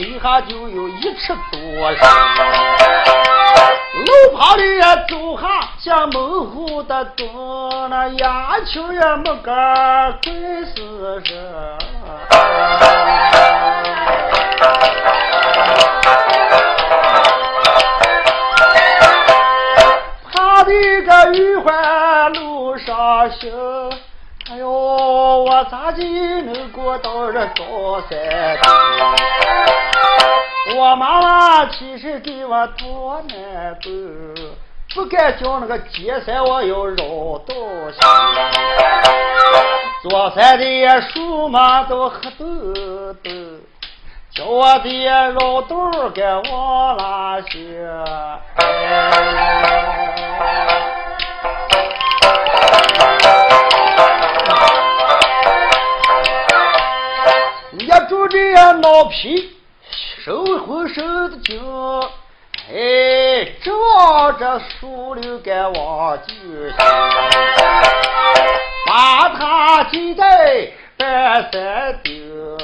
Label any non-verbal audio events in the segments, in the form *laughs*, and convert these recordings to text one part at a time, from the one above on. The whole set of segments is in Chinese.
底下就有一尺多深。路旁里走下像猛虎的多，那鸦雀也没个归死人。他的个玉环路上行，哎呦，我咋的能我到这高山？我妈妈其实给我多难走，不敢叫那个街山我要绕道行。坐山的树嘛都黑豆豆，叫我的绕道该往哪行？这老皮。手浑身的劲，哎，正往这树林该往就行，把他系在半山顶，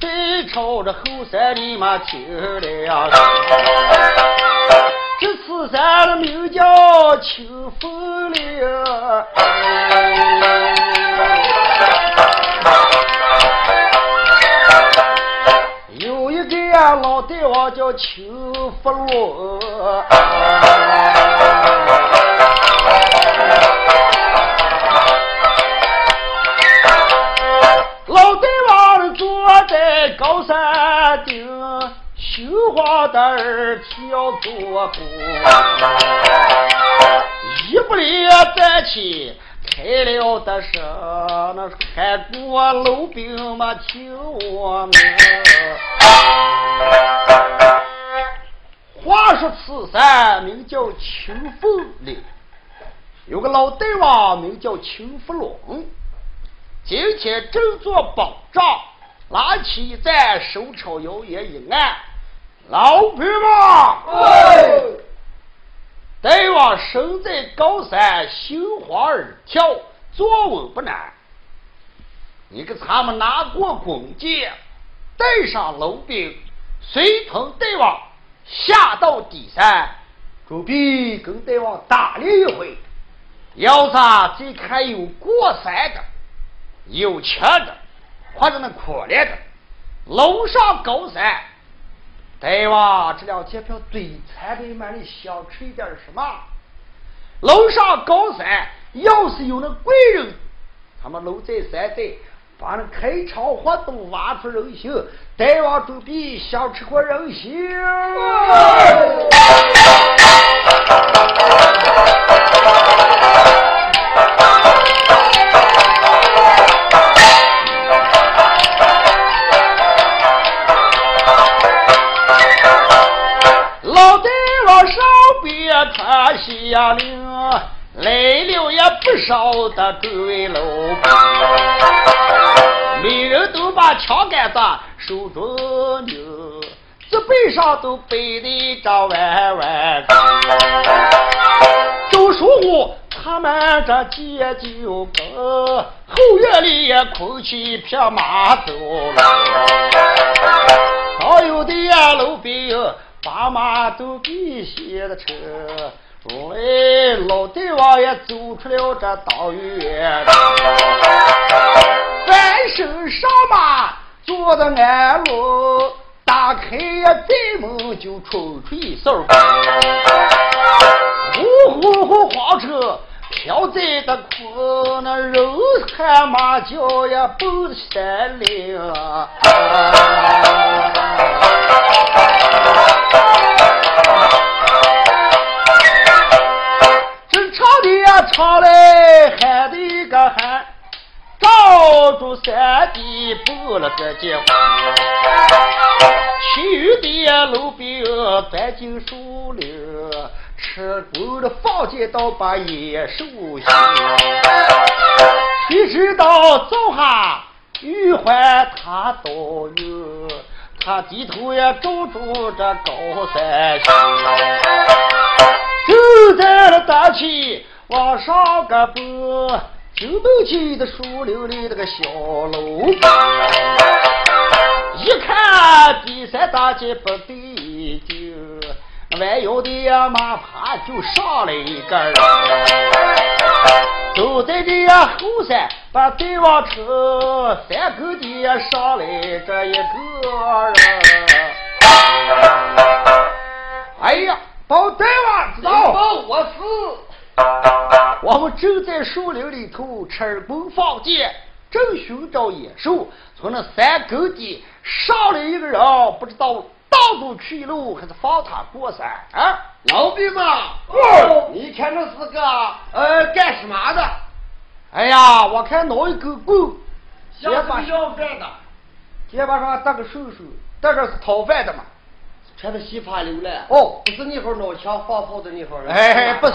再朝着后山里嘛听了。这次山的名叫清风岭。叫邱福禄，老大王坐在高山顶，绣花的儿跳做鼓，一不离站起。开了的是，那看过老兵嘛听我们。话说此山名叫清风岭，有个老大王名叫清福龙。今天正做保障，拿起一盏手抄摇曳一按，老兵们。大王身在高山，心花儿跳，坐稳不难。你给他们拿过弓箭，带上楼兵，随同大王下到底山，准备跟大王打了一回。要是再看有过山的，有钱的，或者那可怜的，楼上高山。大王这两天票最惨的满里想吃一点什么？楼上高三要是有那贵人，他们楼在山寨，把那开场活动挖出人心，大王准备想吃过人形。*laughs* 不少的诸位老兵，每人都把枪杆子手中扭，这背上都背的一张弯弯。都说我他们这街就跟后院里也空起匹马走。了，还有的老兵。爸妈都比写的车，哎，老大王也走出了这道院，翻身上马，坐的安乐，打开呀寨门就冲出一哨，呼呼呼黄车飘在的空，那人喊马叫呀奔山岭。唱来喊的一个喊，照住山地布了这间屋，其余的老兵钻进树林，吃过了放箭刀把野兽吓。谁知道早下玉环他到了，他低头也照住这高山就在了大气。往上个步，就能见的树林里那个小楼。一看第三大街不对劲，弯腰的呀马爬就上来一个人，走在这呀后山把对往车三口的上来这一个人。哎呀，包大王知道我是。我们正在树林里头吃功放箭，正寻找野兽，从那山沟底上来一个人，不知道到处去路还是放他过山。啊，老兵们，哦，你看这是个呃干什么的？哎呀，我看拿一根棍，先把要饭的，肩膀上搭个手手，这个是讨饭的嘛。穿的稀ผ้溜了。哦，不是你好拿枪放炮的你好人。哎，不是。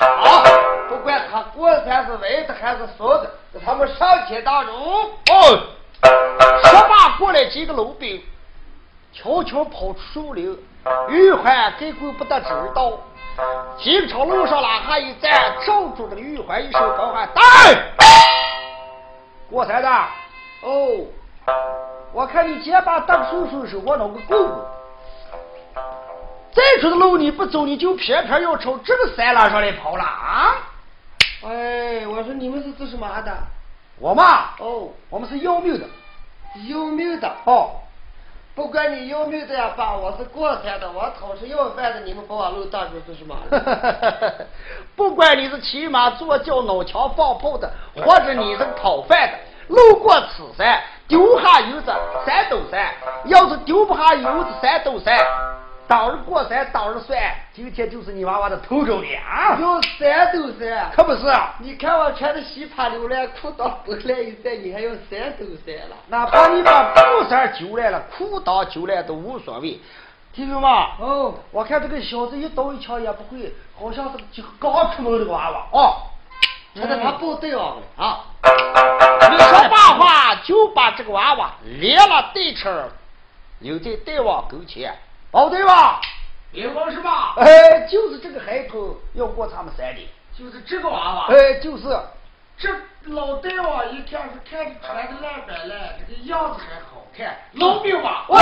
啊，不管他过山是歪的还是竖的，他们上前打住。哦，说罢过来几个老兵，悄悄跑出树林，玉环根本不得知道。经朝路上拉下一站，罩住这个玉环，一声高喊：“打！”过山的。哦，我看你先把大叔叔手我弄个棍棍。再出的路你不走，你就偏偏要朝这个山栏上来跑了啊！哎，我说你们是做什么的？我嘛，哦，我们是要命的，要命的哦。不管你要命的呀，爸，我是过山的，我讨是要饭的，你们把我路挡住是什么？*laughs* 不管你是骑马坐轿、脑枪放炮的，或者你是讨饭的，路过此山，丢下油子三斗山，要是丢不下油子三斗山。当日过山，当日算，今天就是你娃娃的头周年啊！有三斗山，可不是？你看我穿的稀ผ้溜了，裤裆不来一晒，你还要三斗山了？哪怕你把布衫揪来了，裤裆揪来都无所谓。弟兄们，哦，我看这个小子一刀一枪也不会，好像是就刚出门这个娃娃哦。他在他部队啊，啊！你说罢话，就把这个娃娃连了对车，留在大王跟前。哦，对吧？别慌是吧？哎，就是这个孩头要过他们山里，就是这个娃娃。哎，就是。这老大王一看是看着穿的烂板烂，这个样子还好看。老兵吧？喂，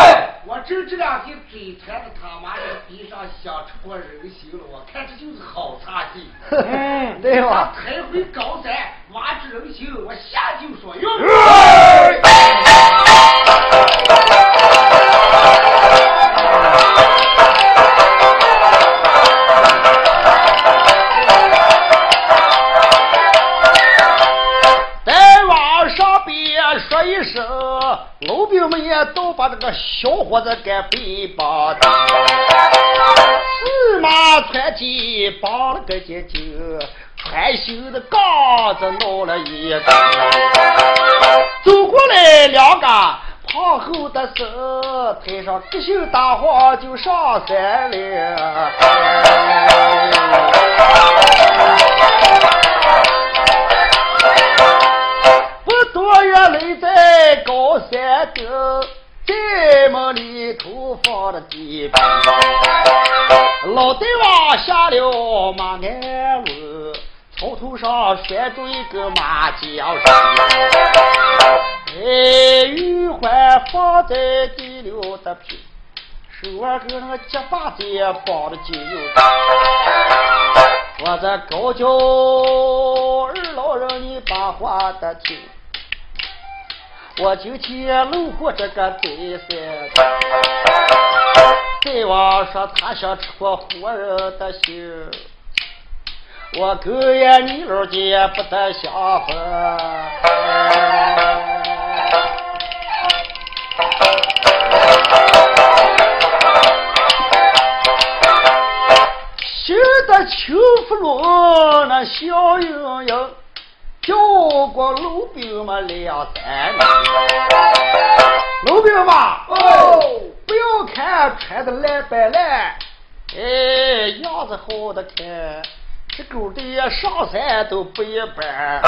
我这这两天嘴馋的他妈的地上想出过人形了，我看这就是好差劲。*laughs* 嗯，对吧？抬回高山挖出人形，我下就说用。在晚上别说一声老兵们也都把这个小伙子给背包的，四马穿起绑了个结筋，穿新的杠子弄了一个，走过来两个胖厚的手，抬上个性大黄就上山了。不多月来在高山顶，在梦里头放了地皮。老大王下了马鞍路，草头上拴住一个马缰绳。哎，玉环放在地溜的皮，手腕跟那个结巴子也绑的紧又紧。我这高叫二老人，你把话得听。我今天路过这个贼山，贼王说他想吃活人的心，我狗也你老姐不得相逢。新的秋福路那笑盈盈。叫过路兵们两三年，路兵们哦，不要看穿的烂白烂，哎，样子好的看，这狗的上山都不一般。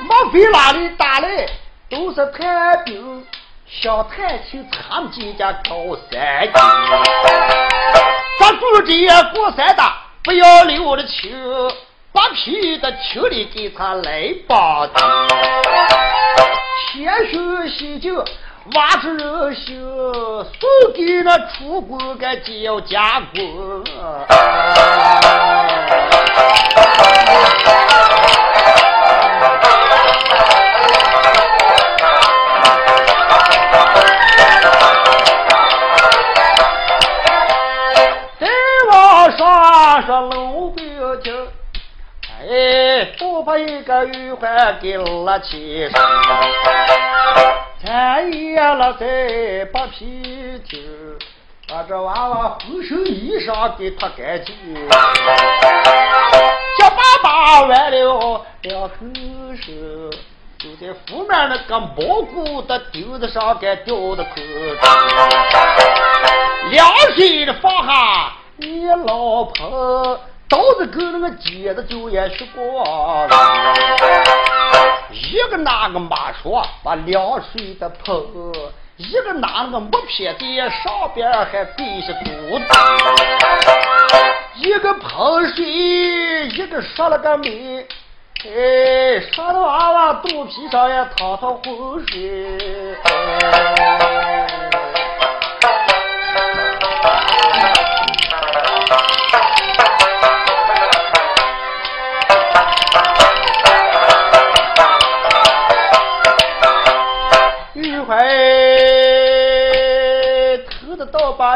莫非哪里打来都是探兵，想探清他们几家高山。咱住这过山的。不要留了情，把皮的球里给他来吧。谦虚喜酒，挖出人心，送给那楚国个叫家公。一个玉环给拉起身，看夜了再把皮筋，把这娃娃浑身衣裳给脱干净，结巴巴完了两口手，就在府面那个蘑菇的钉子上给吊的口两岁的放下你老婆。刀子跟那个尖子就也学过，一个拿个马说把凉水的泼，一个拿那个木片的上边还跪下肚子，一个喷水，一个说了个美，哎，说的娃娃肚皮上也淌淌浑水。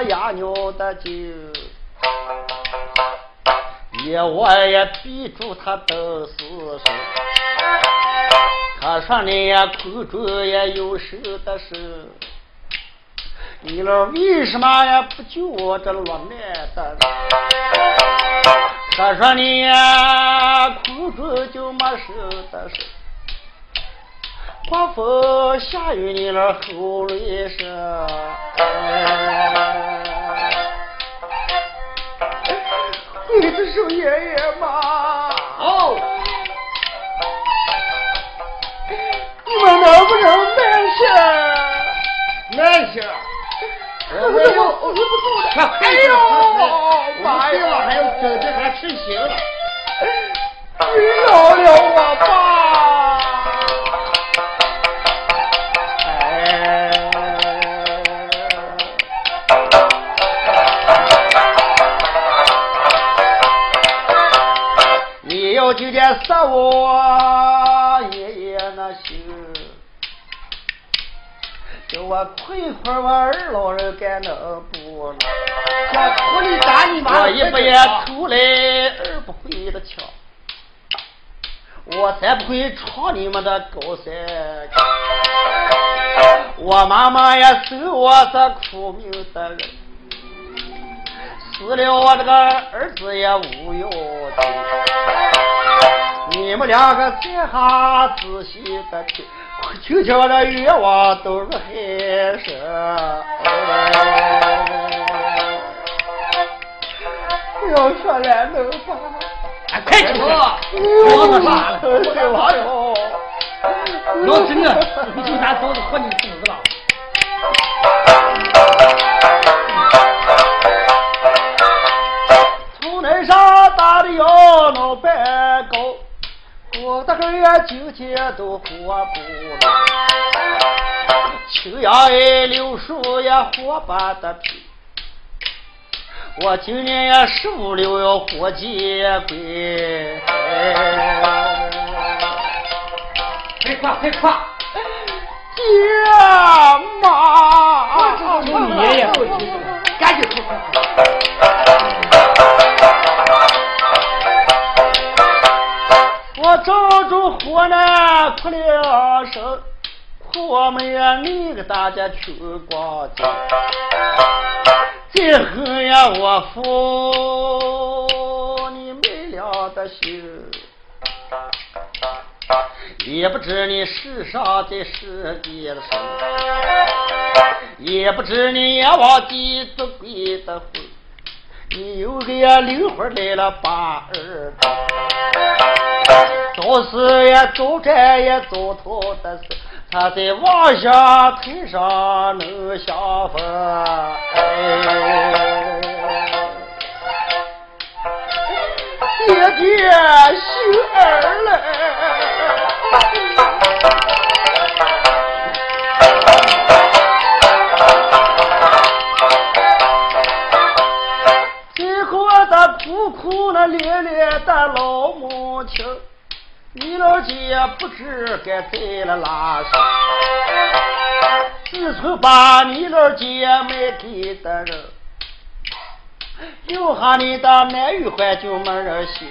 压尿的酒，夜我也逼住他的死手。他说你呀，苦中也有事的事，你老为什么呀不救我这落难的？他说你呀，苦中就没事的事。刮风下雨，你那吼了一声。你这是爷爷吗？哦。你们能不能慢些？慢些。我我我我不住了。哎呦，妈呀！还要整这还吃心了。你饶了我吧。杀我爷爷那心，叫我亏亏我二老人干那不能，我你打你妈！我一不也偷来二不会的枪，我才不会闯你们的高山。我妈妈也是我这苦命的人，死了我这个儿子也无用的。你们两个在下仔细的听，听听我的愿望都是海深。不要说了，能吧？快走！我的妈！哎呦！要真的，你就拿刀子戳你肚子了。从那上打的腰脑白高。我的个呀，今天都活不了。青阳哎，柳树也活不得皮。我今年也十五六要活结归。快夸快夸！爹妈，你爷爷，赶紧快快！我找着河南哭了声，哭我们呀你个大家去逛街。最后呀我负你没了的心，也不知你世上的世界的生，也不知你阎王地子鬼的魂，你有个呀灵魂来了把儿做事也做战也做头的事，他在往下推上能相逢。爹爹心儿嘞。最后他苦苦那咧咧的老母亲，你老姐不知该在了哪上。自从把你老姐卖给的人。留下你的男女还就没人心。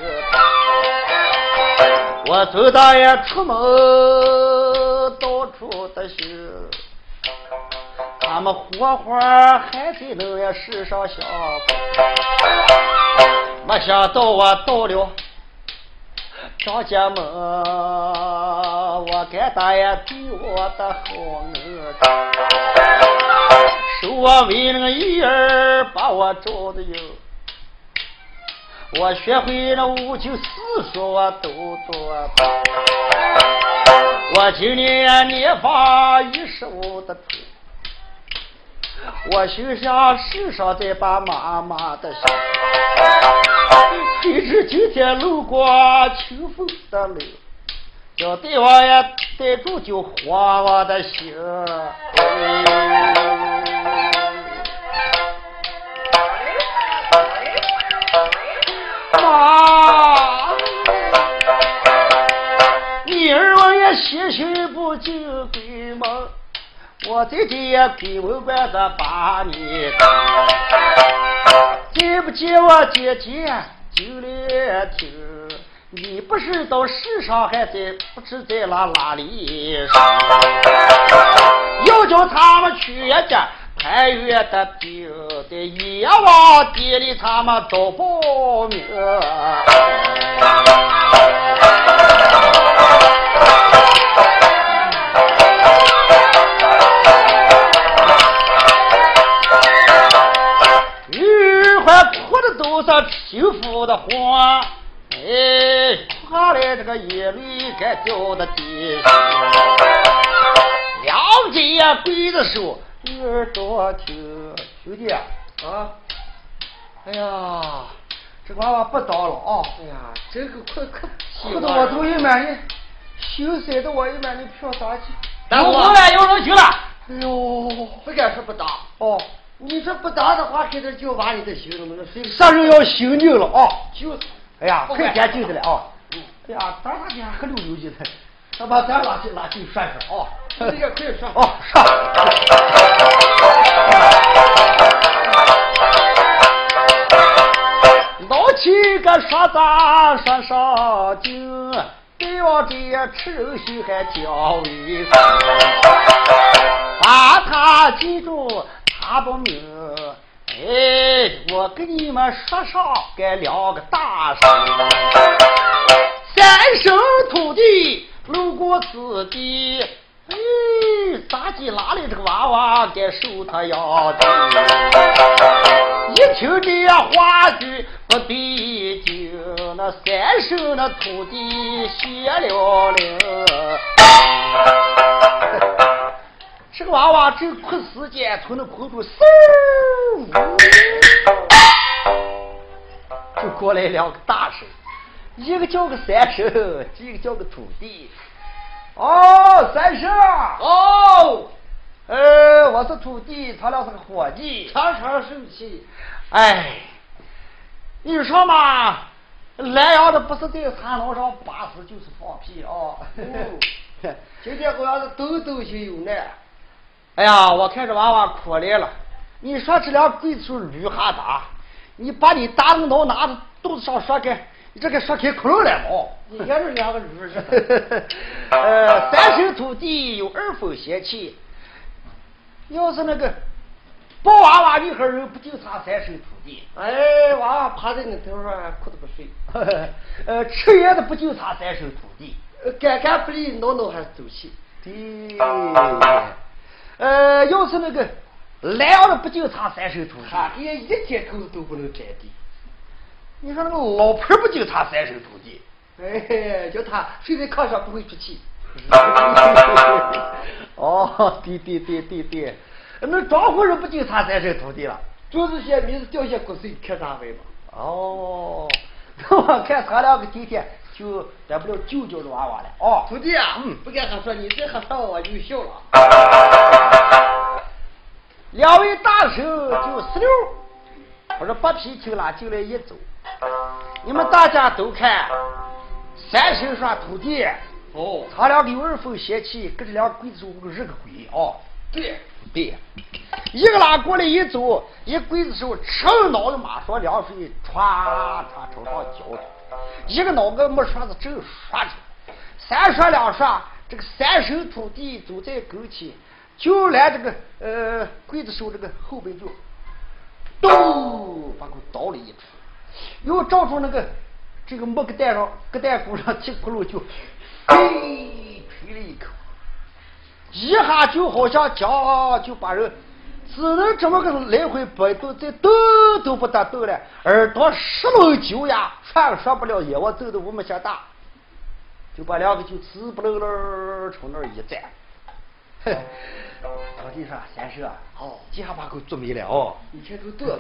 我走到也出门，到处的寻，他们活活还在那世上想。没想到我到了张家门，我该大爷对我的好儿。说我为那个一儿把我找的哟，我学会了五九四说我都做。我今年年方一十五的头，我心想世上再把妈妈的心。谁知今天路过秋风的路。叫帝王爷逮住就慌我的心，妈，你儿我也心心不进鬼门，我在这鬼门关子把你见不见我姐姐就来听。你不是到世上还在不知在哪哪里上？要叫他们去一家太原的兵，在阎王殿里他们找报名。幸福的花。哎，下来这个眼泪该掉到地上。两姐呀，跪着说：“耳朵听，兄弟啊，哎呀，这娃娃不当了啊！哎呀，这个快快，哭得我都一满的，心塞得我一满的飘大气。有我了，有人去了。哎呦，不敢说不打哦，你说不打的话，肯定就把你的心弄了。啥时候要醒牛了啊？就。哎呀，快点进的了啊！哎呀，咱俩今喝溜溜去的，咱把咱拉去拉去涮涮啊！这个可以涮啊，涮。老七个说咱说上京，对我这吃肉心还较为把他记住，他不明。哎，我跟你们说上该两个大事。三生土地路过此地，哎，咋地拉的这个娃娃该受他养的？一听这话句不对劲，那三生那土地谢了灵。这个娃娃正哭时间，从那空中嗖，就过来两个大神，一个叫个三生，一个叫个土地。哦，三生，哦，呃，我是土地，他俩是个伙计，常常生气。哎，你说嘛，南阳的不是在餐楼上巴死，就是放屁啊！*laughs* 今天好像是抖抖心有难。哎呀，我看这娃娃可怜了。你说这俩鬼子捋哈打，你把你大的脑拿着肚子上说开，你这个说开窟窿来嘛？你看这两个驴是。*laughs* *laughs* 呃，三生土地有二分邪气。要是那个抱娃娃女孩人不就差三生土地？哎，娃娃趴在你头上哭的不睡。*laughs* 呃，吃盐的不就差三生土地？干干不利，挠挠还是走气。对。呃，要是那个来了不就差三手土地？他连一天口都不能沾地。你说那个老婆不就差三手土地？哎，叫他睡在炕上不会出气。*laughs* 哦，对对对对对，那庄户人不就差三手土地了？就是些名字掉些骨髓，看啥会嘛？哦，*laughs* 我看他两个今天就得不了舅舅的娃娃了。哦，徒弟啊，嗯，不跟他说，你再喝上我就笑了。两位大手就十六，我说八皮青了进来一走，你们大家都看，三手上徒弟。哦，他两个有二分嫌弃，跟这两个鬼子说我日个鬼哦！对对，一个拉过来一走，一鬼子手吃脑袋马说凉水，歘歘朝上浇着，一个脑壳没刷子正刷着，三刷两刷，这个三手土地走在跟前，就来这个呃刽子手这个后背就咚把我倒了一出，又照住那个这个木疙蛋上疙蛋骨上踢窟窿就。嘿，吹了一口，一下就好像讲就把人只能这么个来回摆动，再动都不得动了，耳朵十轮酒呀，串说不了，眼我走的我们像大，就把两个就直不楞楞从那儿一站。哼，老弟说先生，哦，这下把狗做没了哦，以前都对了，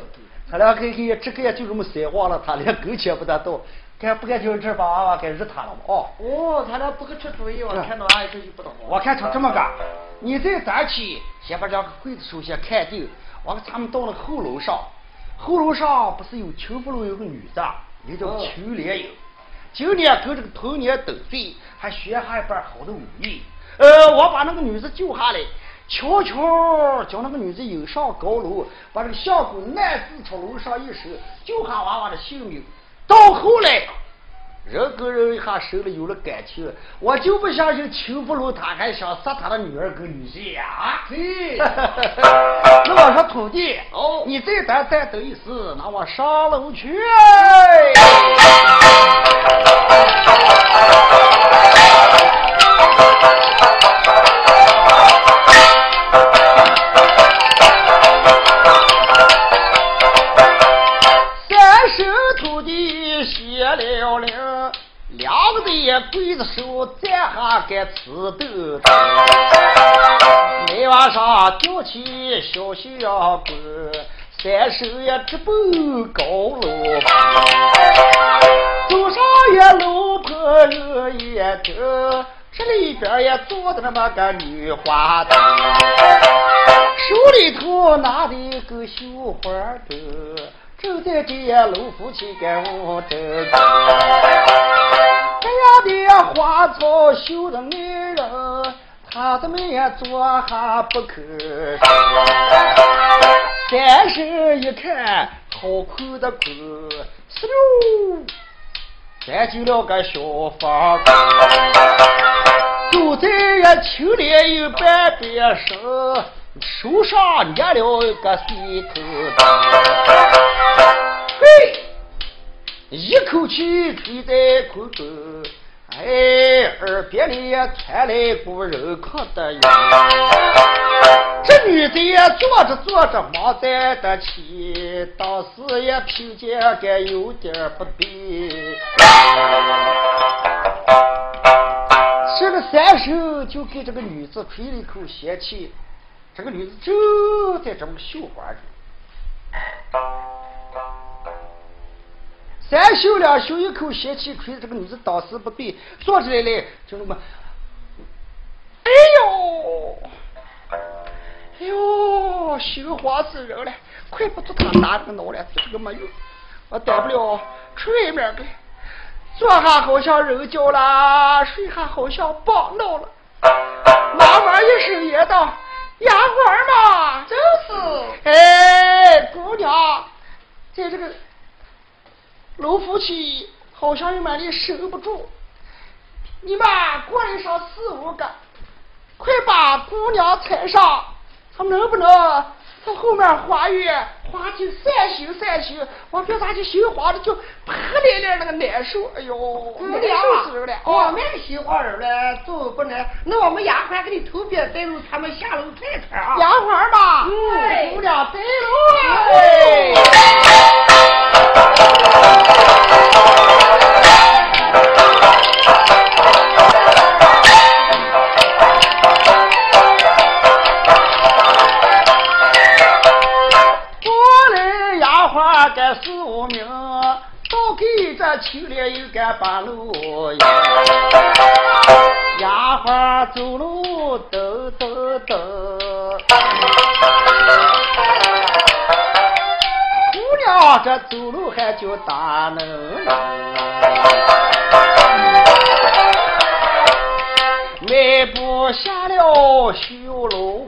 他俩给给这个也就这么塞慌了，他连狗钱不得动。该不该就这把娃娃该日他了嘛？哦，哦，他俩不给出主意，我看到俺这就不懂。我看成这么干，你在咱去先把两个柜子首先看定，完咱们到了后楼上，后楼上不是有邱福楼有个女的，也叫秋莲英，今年跟这个同年斗岁，还学下一半好的武艺。呃，我把那个女子救下来，悄悄将那个女子引上高楼，把这个相公暗自朝楼上一手，救下娃娃的性命。到后来，人跟人一下生了有了感情，我就不相信邱福禄他还想杀他的女儿跟女婿呀！嘿，*laughs* 那我说徒弟，哦，你再等再等一时，那我上楼去。鬼子手站下个吃豆豆，每晚上吊起小小棍，三手也直奔高楼走上一楼坡有一头，这里边也坐着那么个女花灯，手里头拿的个绣花灯，正在给老夫妻干我这这样的花草绣的男人，他怎么也做下不吭声。三婶一看，好困的困，哧溜，钻进了个小房间，就在呀秋莲有半边身，手上捏了一个水头嘿。一口气吹在空中，哎，耳边里传来股人哭的音。这女的也坐着坐着忙在的起，当时也听见该有点不对。这个三手就给这个女子吹了一口仙气，这个女子就在这么绣花着。三秀两秀一口邪气吹，这个女子当时不对，坐起来嘞，就那么，哎呦，哎呦，心慌死人了，快不住他打这个脑了，这个没有，我待不了出外面去，坐下好像人叫了，睡下好像棒闹了，妈妈一声也道，丫鬟嘛，就是，哎，姑娘，在这个。老夫妻好像有满里守不住，你们过来上四五个，快把姑娘踩上，他能不能在后面花园花去散心散心？我别咋就心慌的就啪来点那个难受，哎呦，姑娘了。哦，那个心慌人了，走不能。那我们丫鬟给你头边带路，他们下楼看看啊。丫鬟吧，嗯，姑娘带路。这书名都给这秋了有个白露呀，丫鬟走路噔噔噔，姑娘这走路还叫大能，迈步下了修路。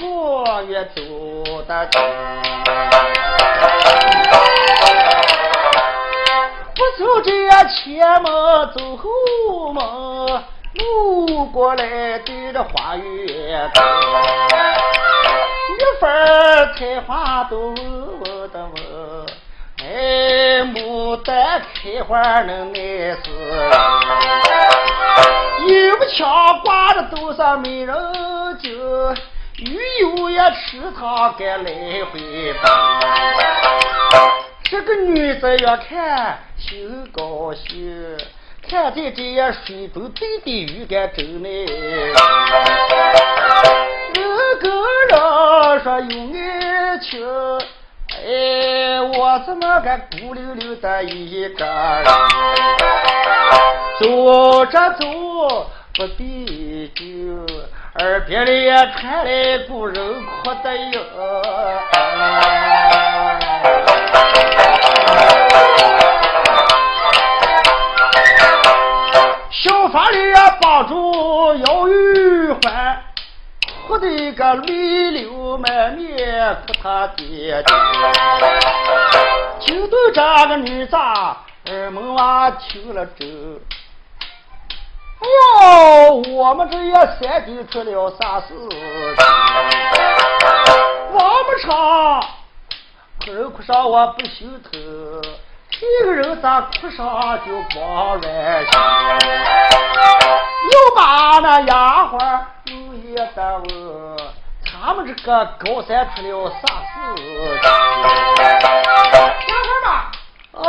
坐越走得近，不走这前门走后门，路过来对着花园看，一份菜花都闻的闻，哎，牡丹开花能耐死人，不墙挂着多少美人酒。鱼油也吃它该来回走，这个女子越看心高兴，看见这些水中滴滴鱼干走来，那个人说有爱情，哎，我怎么个孤溜溜的一个人，走着走不比酒。耳边里也传来股人哭的哟，小房里也帮助姚玉环，哭的个泪流满面，哭他爹爹。就对这个女子，耳门娃听了这。哟，我们这也三弟出了啥事情？王不长，哭人哭上我不心疼，这个人咋哭上就光乱心？又把那丫鬟又也得问，他们这个高山出了啥事？丫鬟嘛，哦，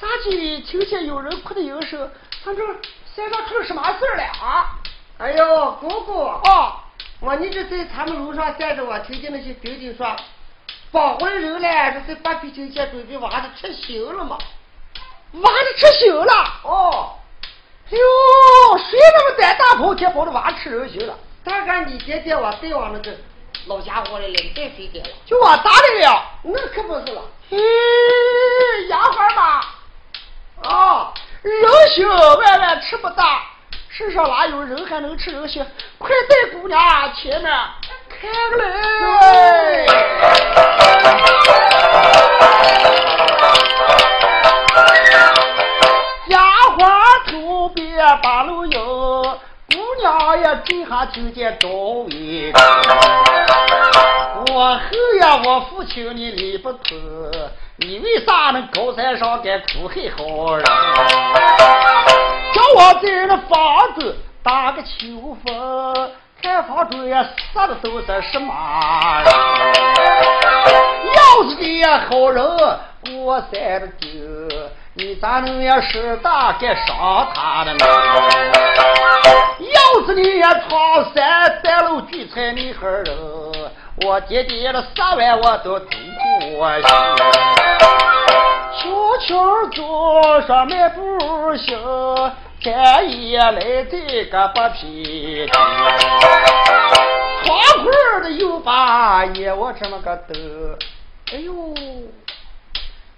咋地？听见有人哭的音声，反正。山上出什么事了啊？哎呦，姑姑啊！我你这在他们楼上站着，我听见那些兵丁说，绑回来人来，这是八皮酒先准备娃子吃刑了嘛？娃子吃刑了？哦，哎呦，谁那么胆大包天跑着娃吃人刑了？大概你爹爹我带往那个老家伙来了，你带谁带了？就我打的了？那可不是了。嘿，丫鬟嘛，啊。人心万万吃不大，世上哪有人还能吃人心？快带姑娘前面开个来！丫鬟头边把路游，姑娘也这下听见招威。我后呀，我父亲你理不通。你为啥能高山上敢苦黑好人？叫我在那房子打个秋风，看房主也杀的都是什么人？要是你也好人过山的酒，你咋能也使大给伤他的呢？要是你也闯山三路聚财你好人，我爹爹的三万我都听过去。小桥坐上迈步行，看一来这个八匹床铺的又把也我这么个抖，哎呦，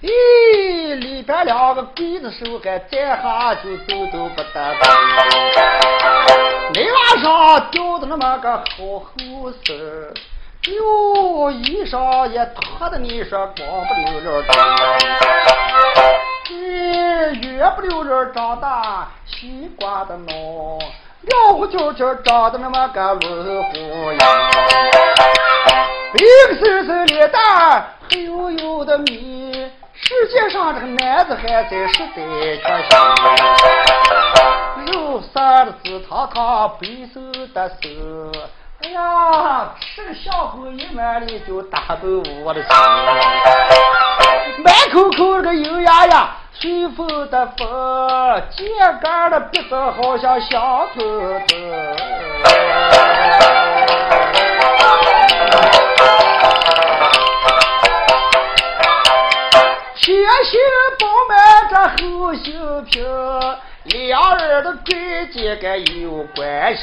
咦，里边两个刽子手还站下就走都不得动，那晚上吊的那么个好后生。哟，衣裳也脱的，你说光不溜溜的。哎，圆不溜溜长大，西瓜的孬，亮乎焦焦长得那么个轮虎样。冰森森脸蛋，黑黝黝的米，世界上这个男子还在实在缺席。肉色的紫堂堂，白瘦的手。哎呀，吃个香口一碗你就打到我的心。满口口那个油呀呀，随风的风，肩杆的鼻子好像香喷喷。前胸饱满，着后心平，两人的关系可有关系。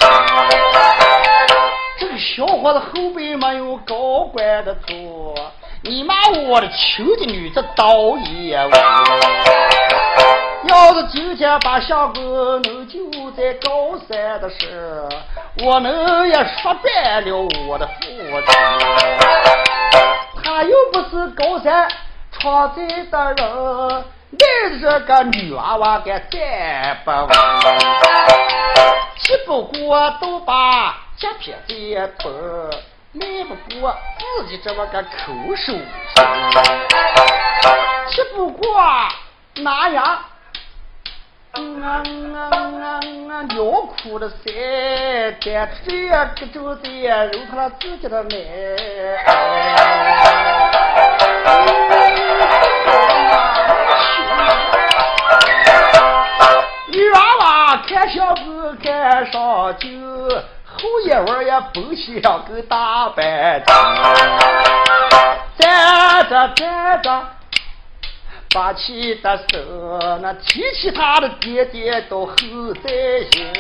这个小伙子后背没有高官的坐，你妈我的亲的女子倒也完。要是今天把相公能救在高山的事，我能也说白了我的父亲。他又不是高山闯寨的人，带着这个女娃娃该再不稳。只不过都把夹片子脱，赖不过自己这么个口手只不过那样。啊啊啊啊！尿裤的塞，单吃呀，可就在揉他了自己的奶。女娃娃看小子看上酒，后一会儿也蹦起两个大板凳，站着站着。把起的手，那提起他的爹爹都后在心。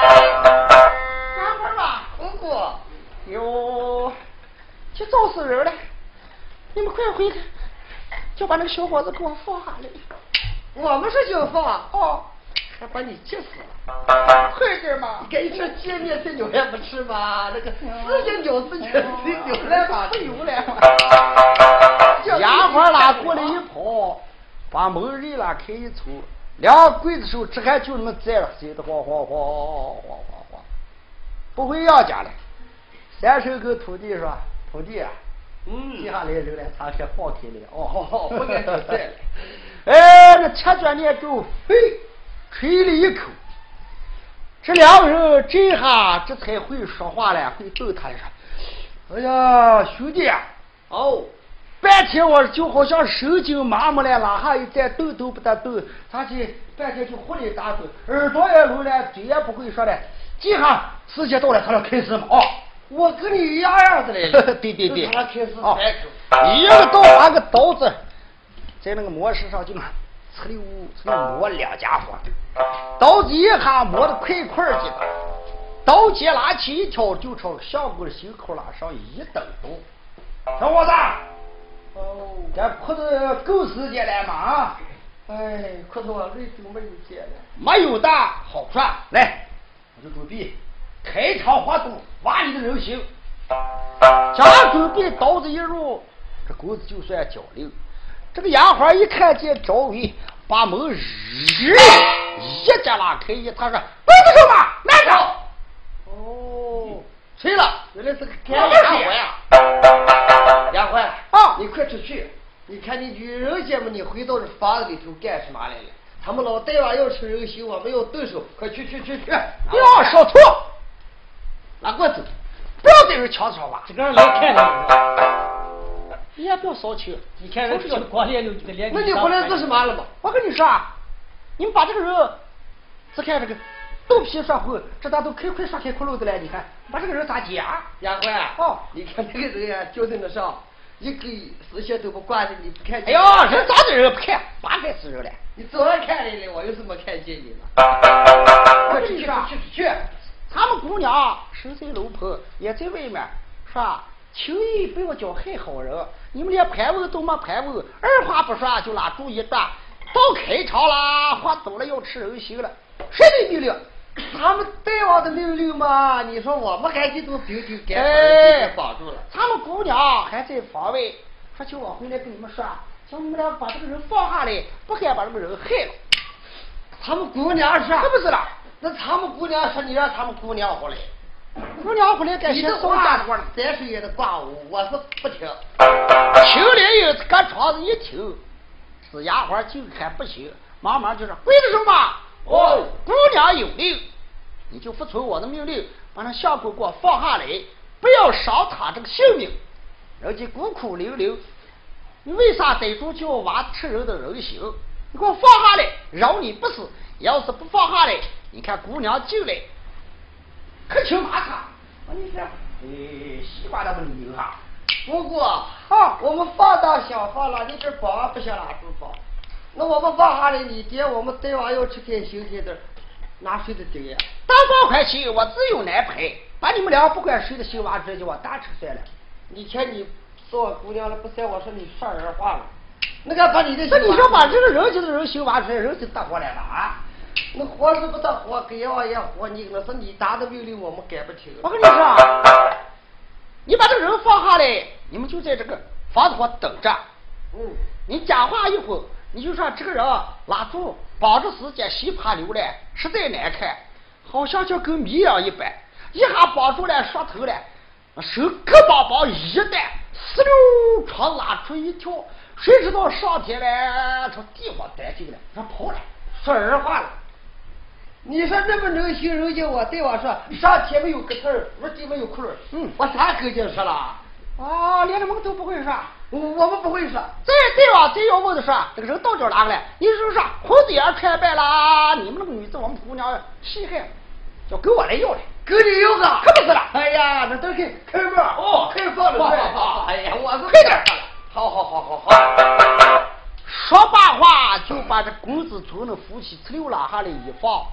干活吧，姑姑。哟，去找死人了！你们快回去，就把那个小伙子给我放下来。我们是就放，哦，还把你急死了。快点嘛！你看你说见面这牛还不吃嘛？那个四斤牛四斤 *laughs* 牛来吧，不有了。丫鬟拉过来一跑，把门里拉开一瞅，两个刽子手只看就那么在了，谁的晃晃晃晃晃晃，不回杨家了。三手跟徒弟说：“徒弟啊，嗯，接下来人来，他先放开了。哦，好好，不敢再了。*laughs* 哎，那七转念咒，嘿，吹了一口。这两个人这下这才会说话了，会逗他了：“哎呀，兄弟啊，哦。”半天我就好像神经麻木了，哪下一再动都不得动，他去半天就糊里打滚，耳朵也聋了，嘴也不会说了。这下时间到了，他要开始嘛？哦，我跟你一样样的嘞。对 *laughs* 对对。他开始哦，一个刀拿个刀子在那个磨石上就呲溜呲溜磨两家伙，刀子一下磨的快快的，刀尖拿起一条就朝相公的心口拉上一蹬刀，小伙子。哦，这裤子够时间了吗？啊，哎，裤子我累都没有见了。没有的好说，来，我就准备开场活动，挖你的人心。刚准备刀子一入，这钩子就算交流。这个丫鬟一看见赵伟，把门日一家拉开，一他说：“鬼子手吧，慢着。”哦，谁了，原来是个干丫鬟呀，丫鬟。啊！你快出去！你看你女人家嘛，你回到这房子里头干什么来了？他们老大娃要吃人心，我们要动手，快去去去去！不要小兔，拿过走，不要在这抢吵吧。这个人来看你，你也不要骚气。你看人这光脸溜，这个脸。那你回来做什么了嘛？我跟你说啊，你们把这个人，只看这个肚皮说红，这咋都开快刷开窟窿子了？你看，把这个人咋接啊？丫鬟，哦，你看这个人呀，就在那上。一个视线都不挂着，你不看？哎呀，人咋的人不看？八该死人了！你早上看来了，我又怎么看见你了？快去去去去！他们姑娘身在楼棚，也在外面，是吧？轻易不要叫害好人。你们连盘问都没盘问，二话不说就拉主意转，到开场啦，话走了要吃人心了，谁的命令？他们大王的命令嘛，你说我们赶紧都丢丢干活，绑住了。他们姑娘还在房外，说叫我回来跟你们说，叫你们俩把这个人放下来，不敢把这个人害了。他们姑娘说，是不是了？那他们姑娘说你让他们姑娘回来，姑娘回来该先送家伙了。再说也得挂我，我是不听。听了有搁窗子一听，是丫鬟就看不行，忙忙就说：“跪着说吧。”哦，姑娘有令，你就服从我的命令，把那相公给我放下来，不要伤他这个性命。人家孤苦伶仃，你为啥逮住就要挖吃人的人心？你给我放下来，饶你不死。要是不放下来，你看姑娘进来，可请骂他。我你说，哎，西瓜那么牛哈，不过啊，我们放大想放了，你这保安不想拉住放。那我们放下来，你爹我们带娃要吃开心天的，哪睡得着呀？大方块钱，我自有难赔。把你们俩不管谁的新娃直接往大车算了。你看你做姑娘了不算，我说你说人话了。那个把你的，那你说把这个人就是人新娃出来，人就搭过来了啊？那活是不得活，该要也活，你那是你打的命令，我们改不听。我跟你说，*laughs* 你把这个人放下来，你们就在这个房子上等着。嗯。你讲话一会儿，你就说这个人拉住，绑着时间稀怕流来，实在难看，好像就跟谜样一般。一下绑住了，说头了，手胳膊膀一带，呲溜朝拉出一条，谁知道上天了，从地方带进了，他跑了。说人话了。你说那么能行，人家我对我说，上天没有个头儿，我地没有窟窿。嗯，我啥跟前说了？啊，连你们都不会说，我我们不会说。再对吧？再要问的说，这个人到底哪个来？你说说裤子也穿白了？你们那个女子，我们姑娘稀罕，要跟我来要来，跟你要个？可不是了。哎呀，那都开开门哦，开放的。好好好，哎呀，我快点好好好好好。说罢话，就把这公子村的夫妻呲溜拉下来一放。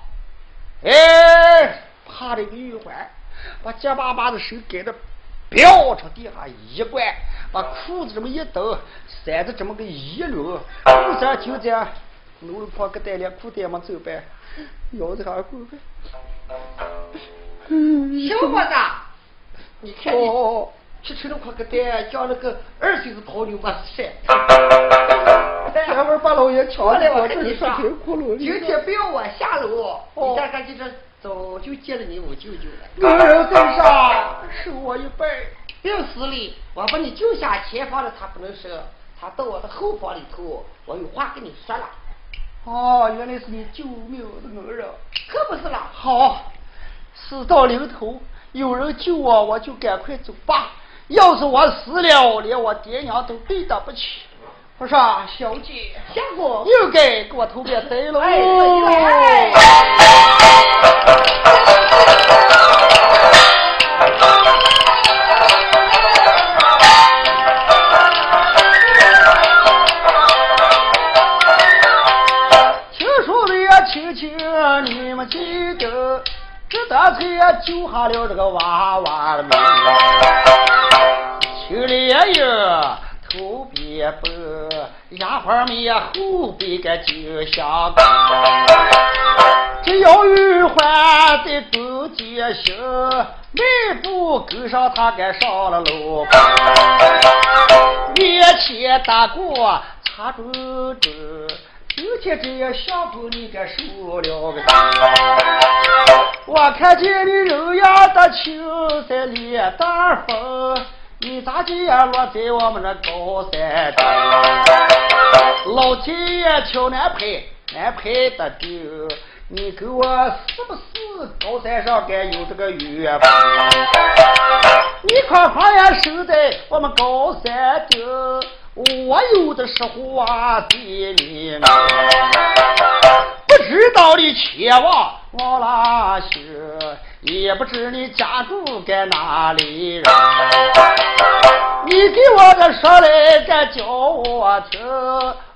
哎，趴了一个玉环，把结巴巴的手给他飙朝地下一跪，把裤子这么一抖，扇子这么个一捋，裤衫就这样，弄了破个带连裤带嘛走呗，腰子还滚滚。小伙子，你看你哦，去吃了块个蛋，叫那个二岁子泡妞把晒。前面把老爷瞧来，我跟你说，今天不要我下楼，你家赶紧这早就见了你我舅舅了。个人在上，受我一拜。病死里，我把你救下前方的他不能生，他到我的后房里头，我有话跟你说了。哦，原来是你救命的恩人，可不是了。好，事到临头，有人救我，我就赶快走吧。要是我死了，连我爹娘都对得不起。我说，小姐，相公，又该给我投别呆喽。哎，听说的呀，亲戚你们记得，这大才救下了这个娃娃的命。去年呀。头别白，丫鬟们呀后背个就像弓。只要玉环在中间行，迈步跟上他该上了楼。面前打过插珠珠，今天这样相公你该受了个。我看见你人样的青色脸蛋红。你咋就也落在我们这高山顶？老天爷挑难配，难配的丢。你给我是不是高山上该有这个缘分？你快快呀守在我们高山顶，我有的时候啊对你不知道的前往往哪去？也不知你家住在哪里人，你给我这说来该叫我听，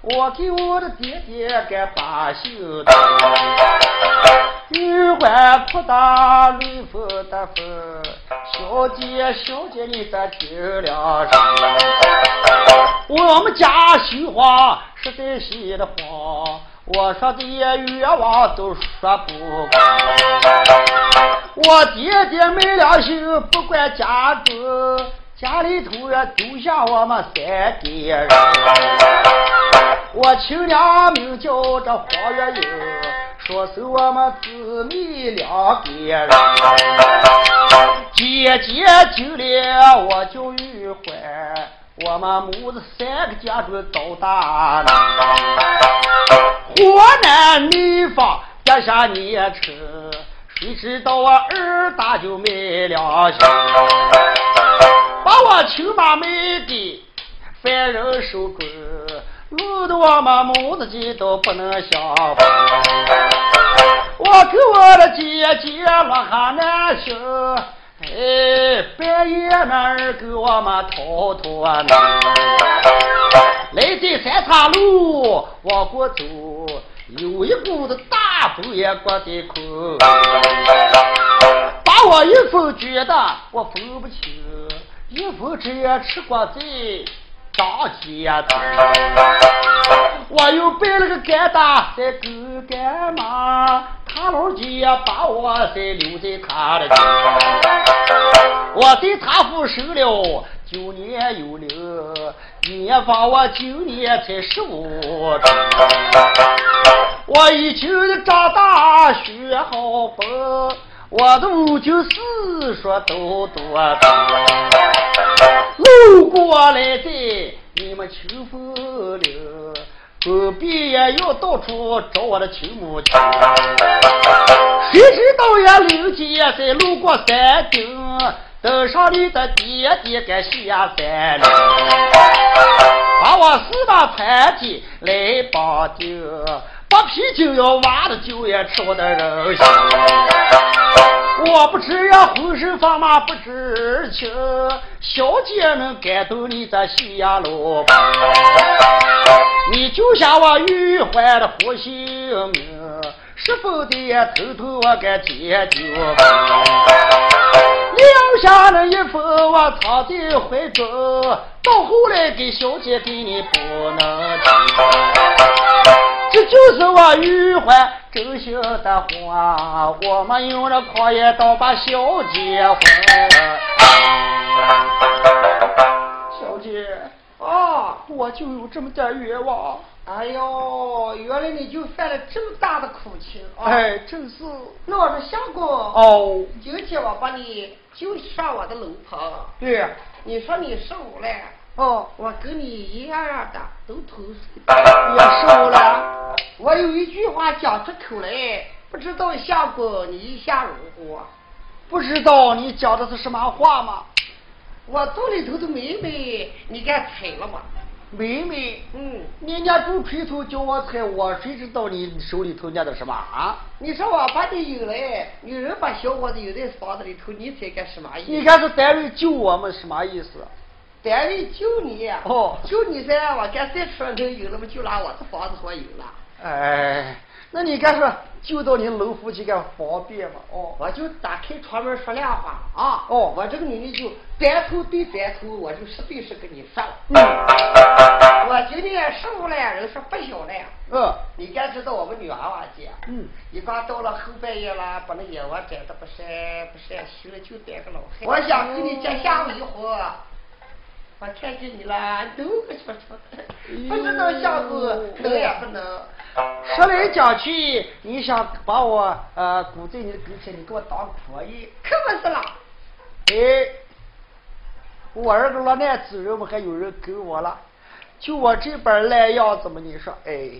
我给我的爹爹该把心疼。玉环铺大绿风的风，小姐小姐你这听了声，我们家绣花实在喜的慌。我说的愿望都说不完，我爹爹没良心，不管家子，家里头也丢下我们三个人。我亲娘名叫这黄月英，说是我们姊妹两个人。姐姐救了我叫玉环。我们母子三个家中都大难，河南女方跌下年车，谁知道我二大就没良心，把我亲妈卖的犯人手中，弄得我们母子几都不能相逢。我给我的姐姐落下难行。哎，半夜那儿给我们偷偷啊，来这三岔路往过走，有一股子大风也刮得空，把我一副觉得我分不清，一副只也吃过贼。张家子，我又背了个疙瘩在狗干嘛？他老姐把我再留在他的家，我在他府守了九年有了，年方我今年才十五，我已经长大学好本。我的五九四说都多。路过来的你们秋风了，不必也要到处找我的亲母亲。谁知道呀，刘姐在路过山顶，登上你的爹爹该下山了，把我四大盘的来绑定。喝啤酒要挖的酒也吃我的人心，我不吃呀浑身发麻不知情，小姐能感动你这心呀路，你就像我玉环的护性命，是否得偷偷我给解救？留下了一封我藏在怀中，到后来给小姐给你不能听。这就是我玉环真心的话，我们用了狂言刀把小姐还。小姐啊，我就有这么点愿望。哎呦，原来你就犯了这么大的苦情啊！哎，真是。那我是相公哦，今天我把你就上我的楼棚。对，你说你十五了。哦，我跟你一样样的，都偷税，也收了。我有一句话讲出口来，不知道相公你意下如何？不知道你讲的是什么话吗？我肚里头的妹妹，你敢踩了吗？妹妹，嗯，你家住锤头叫我猜，我谁知道你手里头捏的什么啊？你说我把你引来，女人把小伙子引在房子里头，你猜干什么意思？你看是单位救我们什么意思？单位救你哦，救你噻！我干再出头有了嘛，就拿我的房子说有了。哎，那你该说就到你楼夫去干方便嘛？哦，我就打开窗门说亮话啊！哦，我这个女的就单头对单头，我就实对实跟你说了。嗯，我今年十五了，人说不小了。嗯，你该知道我们女娃娃家，嗯，一刚到了后半夜了，把那眼窝摘的不晒不晒，修了就逮个老汉。我想跟你结下一伙。我看见你了，都不说说，不知道下次能也不能。说来讲去，你想把我呃鼓在你的跟前，你给我当婆姨，可不是啦。哎，我二个老男子人们还有人跟我了，就我这般烂样子嘛，你说，哎，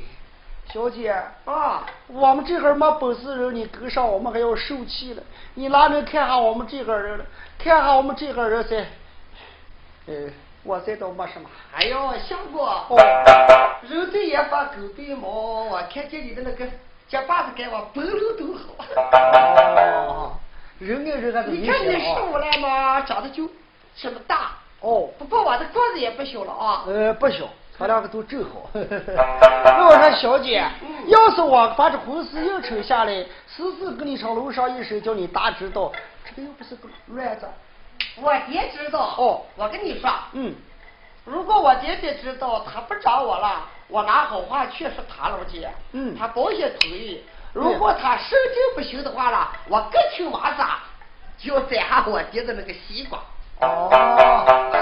小姐啊，我们这会儿没本事人，你跟上我们还要受气了。你哪能看下我们这个人了？看下我们这个人噻，哎。我这倒没什么。哎呦，相公，哦，人对眼把，狗对毛，我看见你的那个结巴子给我，白露都好。哦，人跟人还是你看你十五了嘛，长得就这么大。哦，不过我的个子也不小了啊。呃，不小，他两个都正好。*laughs* 那我说小姐，要是我把这婚事应承下来，私自跟你上楼上一声，叫你大知道，这个又不是个乱子。我爹知道哦，我跟你说，嗯，如果我爹爹知道他不找我了，我拿好话劝说他老姐，嗯，他保险同意。如果他神经不行的话了，我隔听马扎就要摘下我爹的那个西瓜。哦，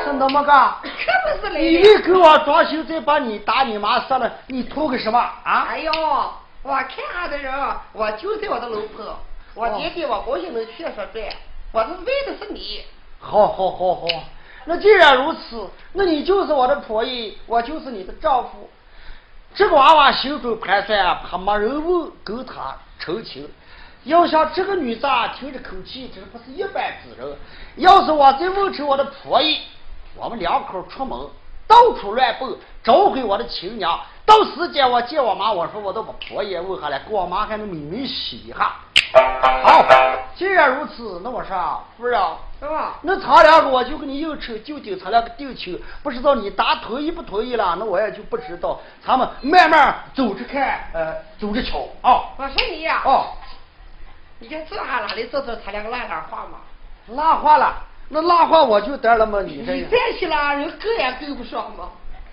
是那么个？可不是嘞！你一给我装修，再把你打你妈杀了，你图个什么啊？哎呦，我看下的人，我就在我的楼棚，我爹爹我高兴能劝说对，我是为的是你。好，好，好，好。那既然如此，那你就是我的婆姨，我就是你的丈夫。这个娃娃心中盘算，怕没人问，跟他成亲。要想这个女子听这口气，这不是一般之人。要是我再问成我的婆姨，我们两口出门，到处乱蹦，召回我的亲娘。到时间我见我妈，我说我都把婆爷问下来，给我妈还能美美洗一下。好，既然如此，那我说夫人，是吧？那他两个我就跟你应酬，就顶他两个定亲，不知道你答同意不同意了，那我也就不知道。咱们慢慢走着看，呃，走着瞧啊。我说你呀，哦，你看这还哪里做做他两个烂烂话嘛？拉话了，那拉话我就得了嘛，你这你再去拉，人够也够不上嘛。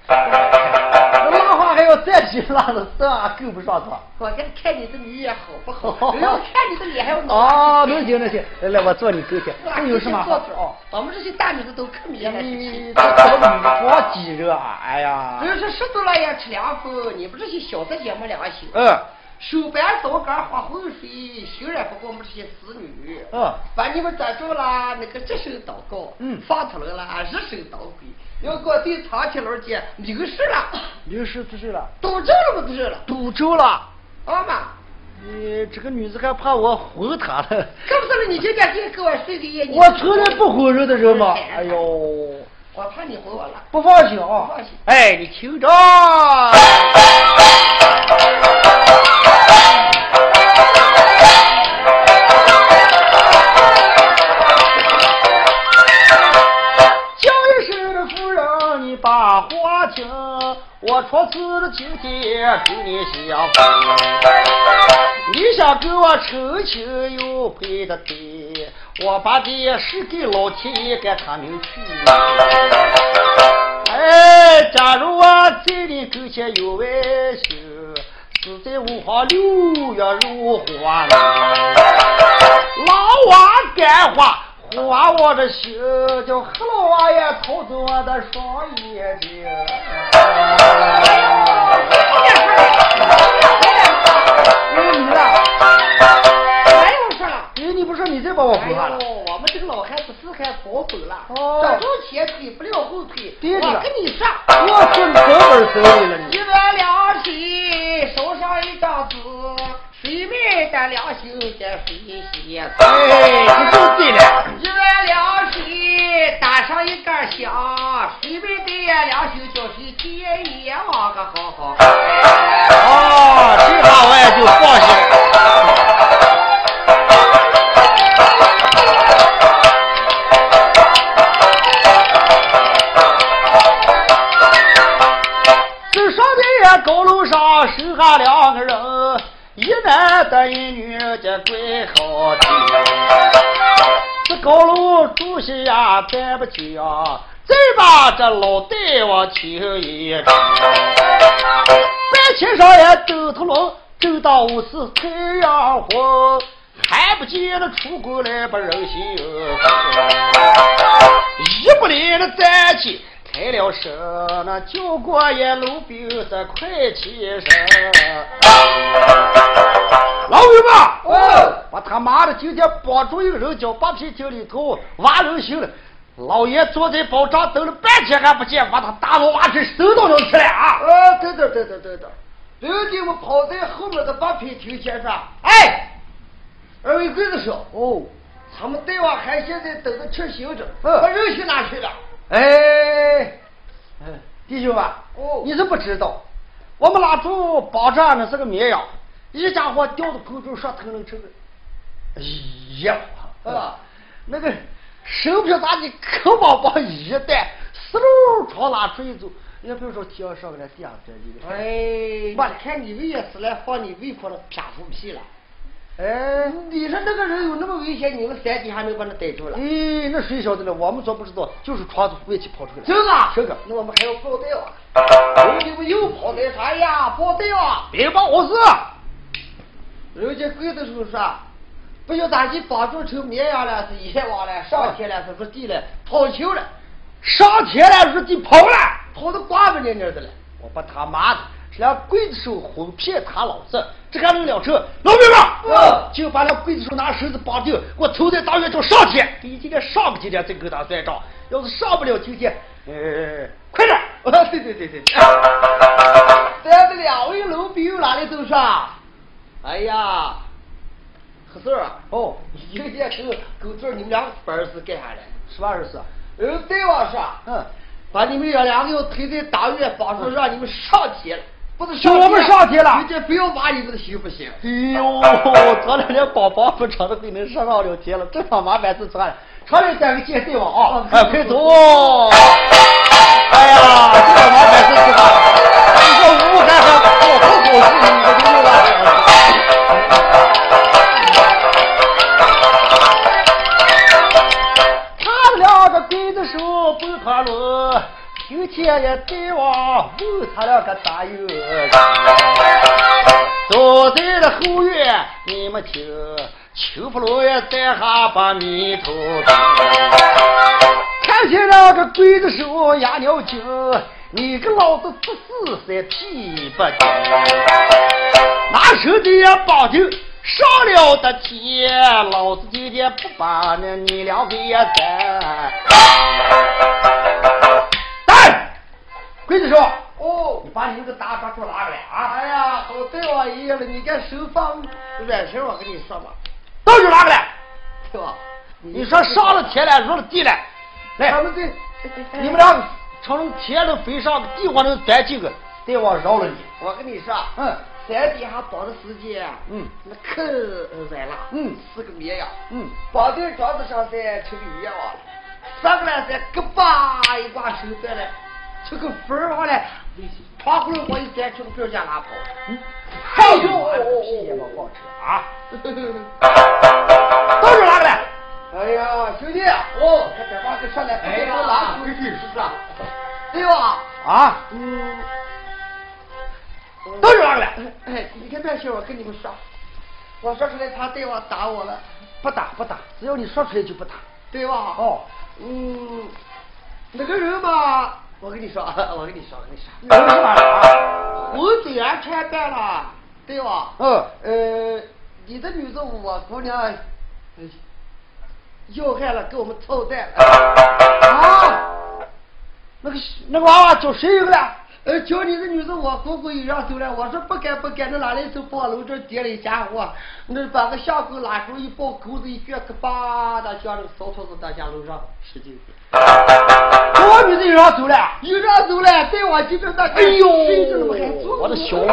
那拉话还要再去拉的，这还够不上他。我看看你的女也好不好？*laughs* 人要看你的脸还要哦，能行能行，来来，我坐你跟前，那这有什么？坐坐哦，我们这些大女子都可迷了。你这小女多急热啊！哎呀，人说十多了也吃凉风，你不这些小子也没良心。嗯手搬刀杆花浑水，修然不过我们这些子女。嗯把你们抓住了，那个只手祷告，嗯放出来了，日手捣鬼。要给我对长期老姐有事了，六十多岁了，都这了不就是了？赌咒了。啊妈，你这个女子还怕我哄她了？可不是了，你今天就给我睡个夜，你我从来不哄人的人嘛。哎呦，我怕你哄我了。不放心啊不放心！哎，你听着。把话听，我出自的今天给你相逢。你想跟我成亲又配的对，我把这事给老天爷给他们去。哎，假如我在你跟前有外甥，死在五花六月如花老娃干花。花我的心，叫黑老王爷偷走我的双眼睛。有你了，哎，我说了。哎，你不说你再把我哎扶下了？呦，我们这个老汉子是还保守了，哦早朝前推不了后推。对的我跟你说，我是口本手里了你一你。个良心，手上一张纸，水面的良心在水洗。哎，这就对了。一个良心，打上一根香，水面的良心叫谁见阎王个好好看。哦，这下我也就放心了。这上面高楼上生下两个人，一男的一女，这怪好听。这高楼住下呀，办不起呀，再把这老大王请一场。白天上也走头龙，正到午是太阳红，还不见那出宫来不人心一不离的站起，开了声，那叫过也路兵的快起身。老友们，哦我他妈的今天帮助一个人叫八皮井里头挖人心了。老爷坐在宝帐等了半天还不见，把他大脑挖成手都能吃了啊！呃，等等等等等等，刘金我跑在后面的八品厅前上，哎，二位贵子说，哦，他们大王还现在等着吃行着，嗯把人去哪去了？哎，嗯弟兄们，哦你是不知道，我们拉住宝帐那是个绵羊，一家伙掉到空中上腾楞成个，哎呀，啊那个手表打的可往往一带，嗖溜朝哪追走，也不用说天上来地下这个，哎，我看你胃也是来放你胃口的撇胡屁了。哎。你说那个人有那么危险，你们三弟还能把他逮住了？哎，那谁晓得呢？我们所不知道，就是窗子外去跑出来。这个啊，这个那我们还要报带啊！你们又跑来啥呀？报带啊！别把我事。人家跪的时候说，不晓咋地绑住成绵羊了，是阎王了，上天了，是入地了，跑球了，上天了，入地跑了。跑得瓜不蔫蔫的了。我把他妈的这俩刽子手哄骗他老子，这还能了成？老兵们，嗯就把那刽子手拿绳子绑定，给我投在大院中上天。你今天上不今天再跟他算账，要是上不了今天，呃，快点！啊，对对对对，咱们两位老兵哪里都上？哎呀，何四儿啊，哦，一天狗狗嘴儿你们两个本事干啥来？什么二十四？人对我说，嗯，把你们爷两个要推在大院，把说让你们上天了，不是上我们上天了你这非要把你们的行不行？哎呦，咱俩连帮帮不成的给能上上了天了，这他妈办事算了，常来带个见对吧啊？哎，快走！哎呀，这他妈办事是吧？你说武汉还好好好事，你可就有了。他两个背着手不他路，今天也对望问他两个咋有？走在了后院，你们听，秋福楼也在下把米头。看见两个刽子手压尿精，你个老子十四三屁不精，那时的也帮就上了的天，老子今天不把那你两个也宰。来，鬼子说，哦你，把你那个大抓住拿过来啊！哎呀，好对我爷爷了，你敢手放软绳，我跟你说吧，都是拿过来。对吧？你说上了天了，入了地了，来，他们这你们俩从天上飞上，地方能钻几个，对我饶了你。我跟你说，嗯。山底下绑的时间，嗯，那可软了，嗯，是个绵羊，嗯，绑在桩子上噻，成个冤枉了，上个来噻，咯巴一挂手断了，这个风儿上来，啪咕噜我一钻，从这家拉跑，嗯，哎呦，屁也没好吃啊！都是哪个来。哎呀，兄弟，哦，快点把这上来，哎呀拿出去，是不是？对吧？啊，嗯，都是拿过来。哎，你看这事，我跟你们说，我说出来，他对我打我了，不打不打，只要你说出来就不打。对吧？哦，嗯，那个人嘛，我跟你说，*laughs* 我跟你说，我跟你说？我虽然穿戴了，对吧？嗯，呃，你的女子我姑娘，呃要害了，给我们操蛋了。啊，那个那个娃娃叫谁有个了？呃，叫你的女子我姑姑又让走了，我说不敢不敢，那哪里走报楼这跌了一家伙，那把个相公拉出一抱钩子一撅，个吧的像那个扫帚子大家楼上使劲。我女子又让走了。又让走了，在我这边那哎呦我的小妹夫，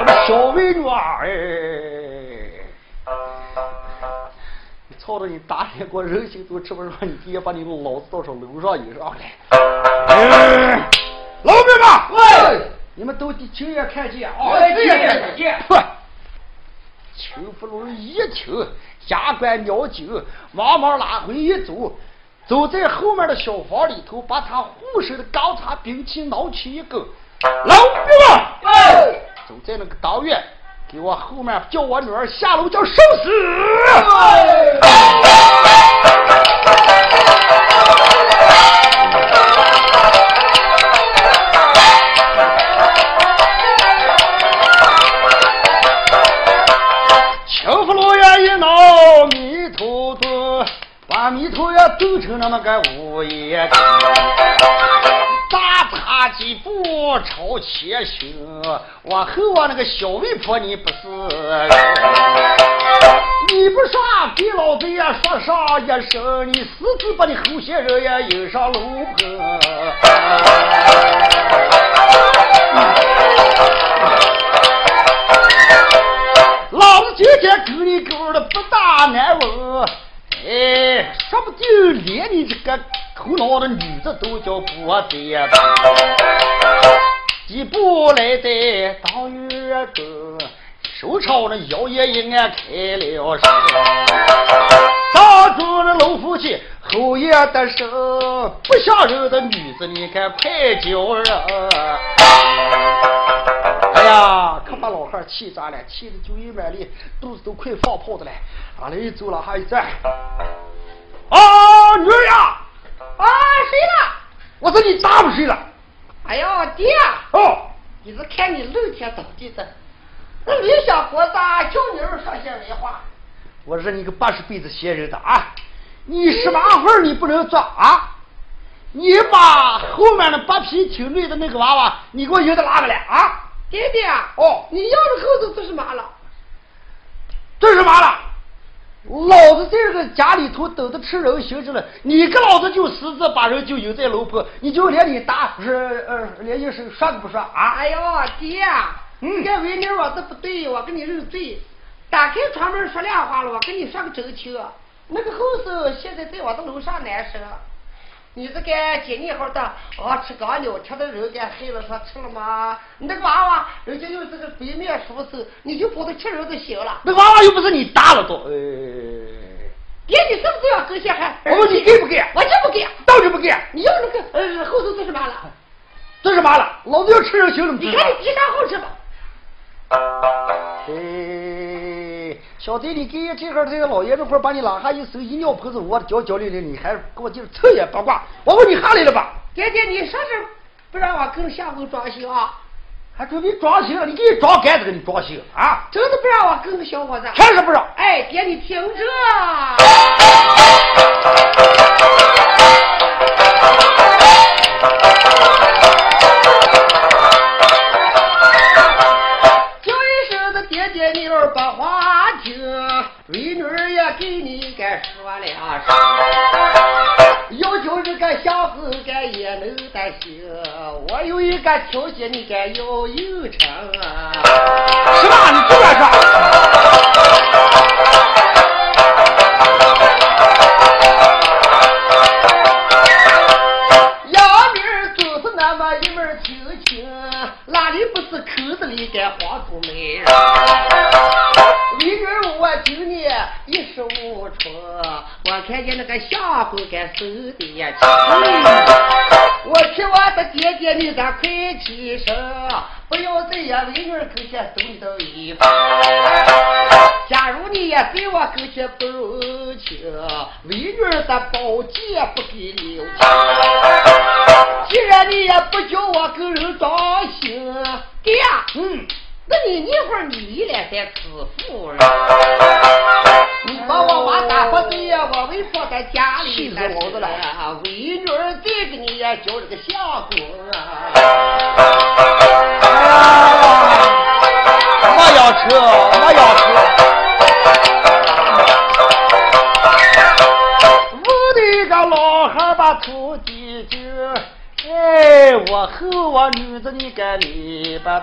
我的小美女儿，哎！你操着你打脸给我人心都吃不上，你爹把你老子到上楼上引上来。哎，老兵们，喂，你们都亲眼看见啊？哎亲眼看见哼邱福龙一听，下官尿酒，忙忙拉回一走，走在后面的小房里头，把他护手的钢叉兵器挠起一根。老兵们，哎走在那个当院，给我后面叫我女儿下楼叫收拾。邱福罗院一闹迷途多，把迷途也走成那么个午夜大踏几步朝前行，往后啊那个小媒婆你不是，你不上给老子也说上一声，你私自把你后些人也引上楼棚。老子今天跟你狗的不大难闻，哎，说不定连你这个头脑的女子都叫不得吧。几步来在当院中，手朝那腰也一按开了声，当中的老夫妻后也得手，不像人的女子，你看快叫人。哎呀，可把老汉气炸了，气得酒意满里，肚子都快放炮的了。哪里走了还一站？啊，女呀！啊，谁了？我说你咋不睡了？哎呦，爹，哦，你是看你露天当地的，那理想国咋叫你儿说些来话？我说你个八十辈子闲人的啊！你十八岁你不能做啊！你把后面的八匹挺累的那个娃娃，你给我引到哪个来啊？爹爹，哦你要的猴子这是麻了？这是麻了？老子这个家里头等着吃人行着了，你个老子就私自把人就引在楼坡，你就连你打是呃连一声说都不说啊？哎呦爹，嗯，这为娘我这不对，我跟你认罪。打开窗门说亮话了，我跟你说个真情，那个后生现在在我的楼上难受。你这个今年好的啊，吃刚牛，吃的肉给害了，说吃了吗？你那个娃娃，人家用这个北面舒手，你就把他吃肉就行了。那娃娃又不是你打了都，哎，爹，你是不是要跟小孩？我问你给不给？我就不给，当然不给。你要那个呃后头做什么了？做什么了？老子要吃肉行了，你看你比啥好吃吧？哎，小弟，你给这个这个老爷子块把你拉下一手一尿盆子，我教教你的，你还给我就是扯也八卦。我问你下来了吧？爹爹，你说是不让我跟下回装修啊？还准备装修？你给你装杆子给你装修啊？真的不让我跟个小伙子？还是不让？哎，爹，你听着。*laughs* 要求这个小子该也能得行。我有一个条件，你该要应承。是吧？你这边说。哪里不是口子里该黄土美人？为女我今年一看见那个相公该守得也轻。我去我的爹爹你咱快起身，不要在呀为女跟前走你的尾巴。假如你也在我跟前不柔情，为女的宝剑不给留情。既然你也不叫我跟人当心，爹，嗯，那你一会儿你一脸在吃妇人，你把我娃打发对呀，我为婆在家里，气死老子了，为女儿再给你也叫这个相公啊！哎呀，我要吃，我要吃。我的个老汉把土地就。哎，我后我女子你该明白，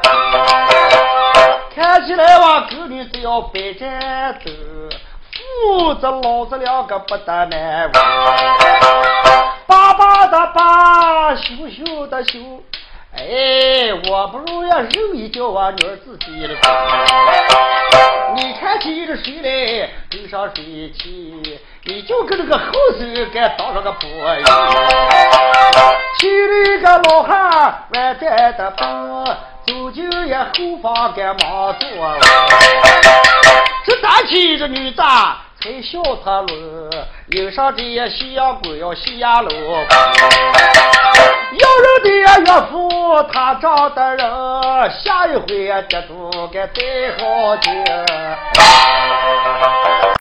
看起来我狗女子要白战斗，父子老子两个不得难为，爸爸的爸，羞羞的羞。哎，我不如要认一叫我女儿自己的你看起这谁来跟上谁去？你就跟那个后生该当上个婆姨。心里个老汉万载的风，走进也后方该忙做。这大起这女子。才笑他了，有上这些西洋鬼要西洋路，要人的岳父他找的人，下一回这都该带好点。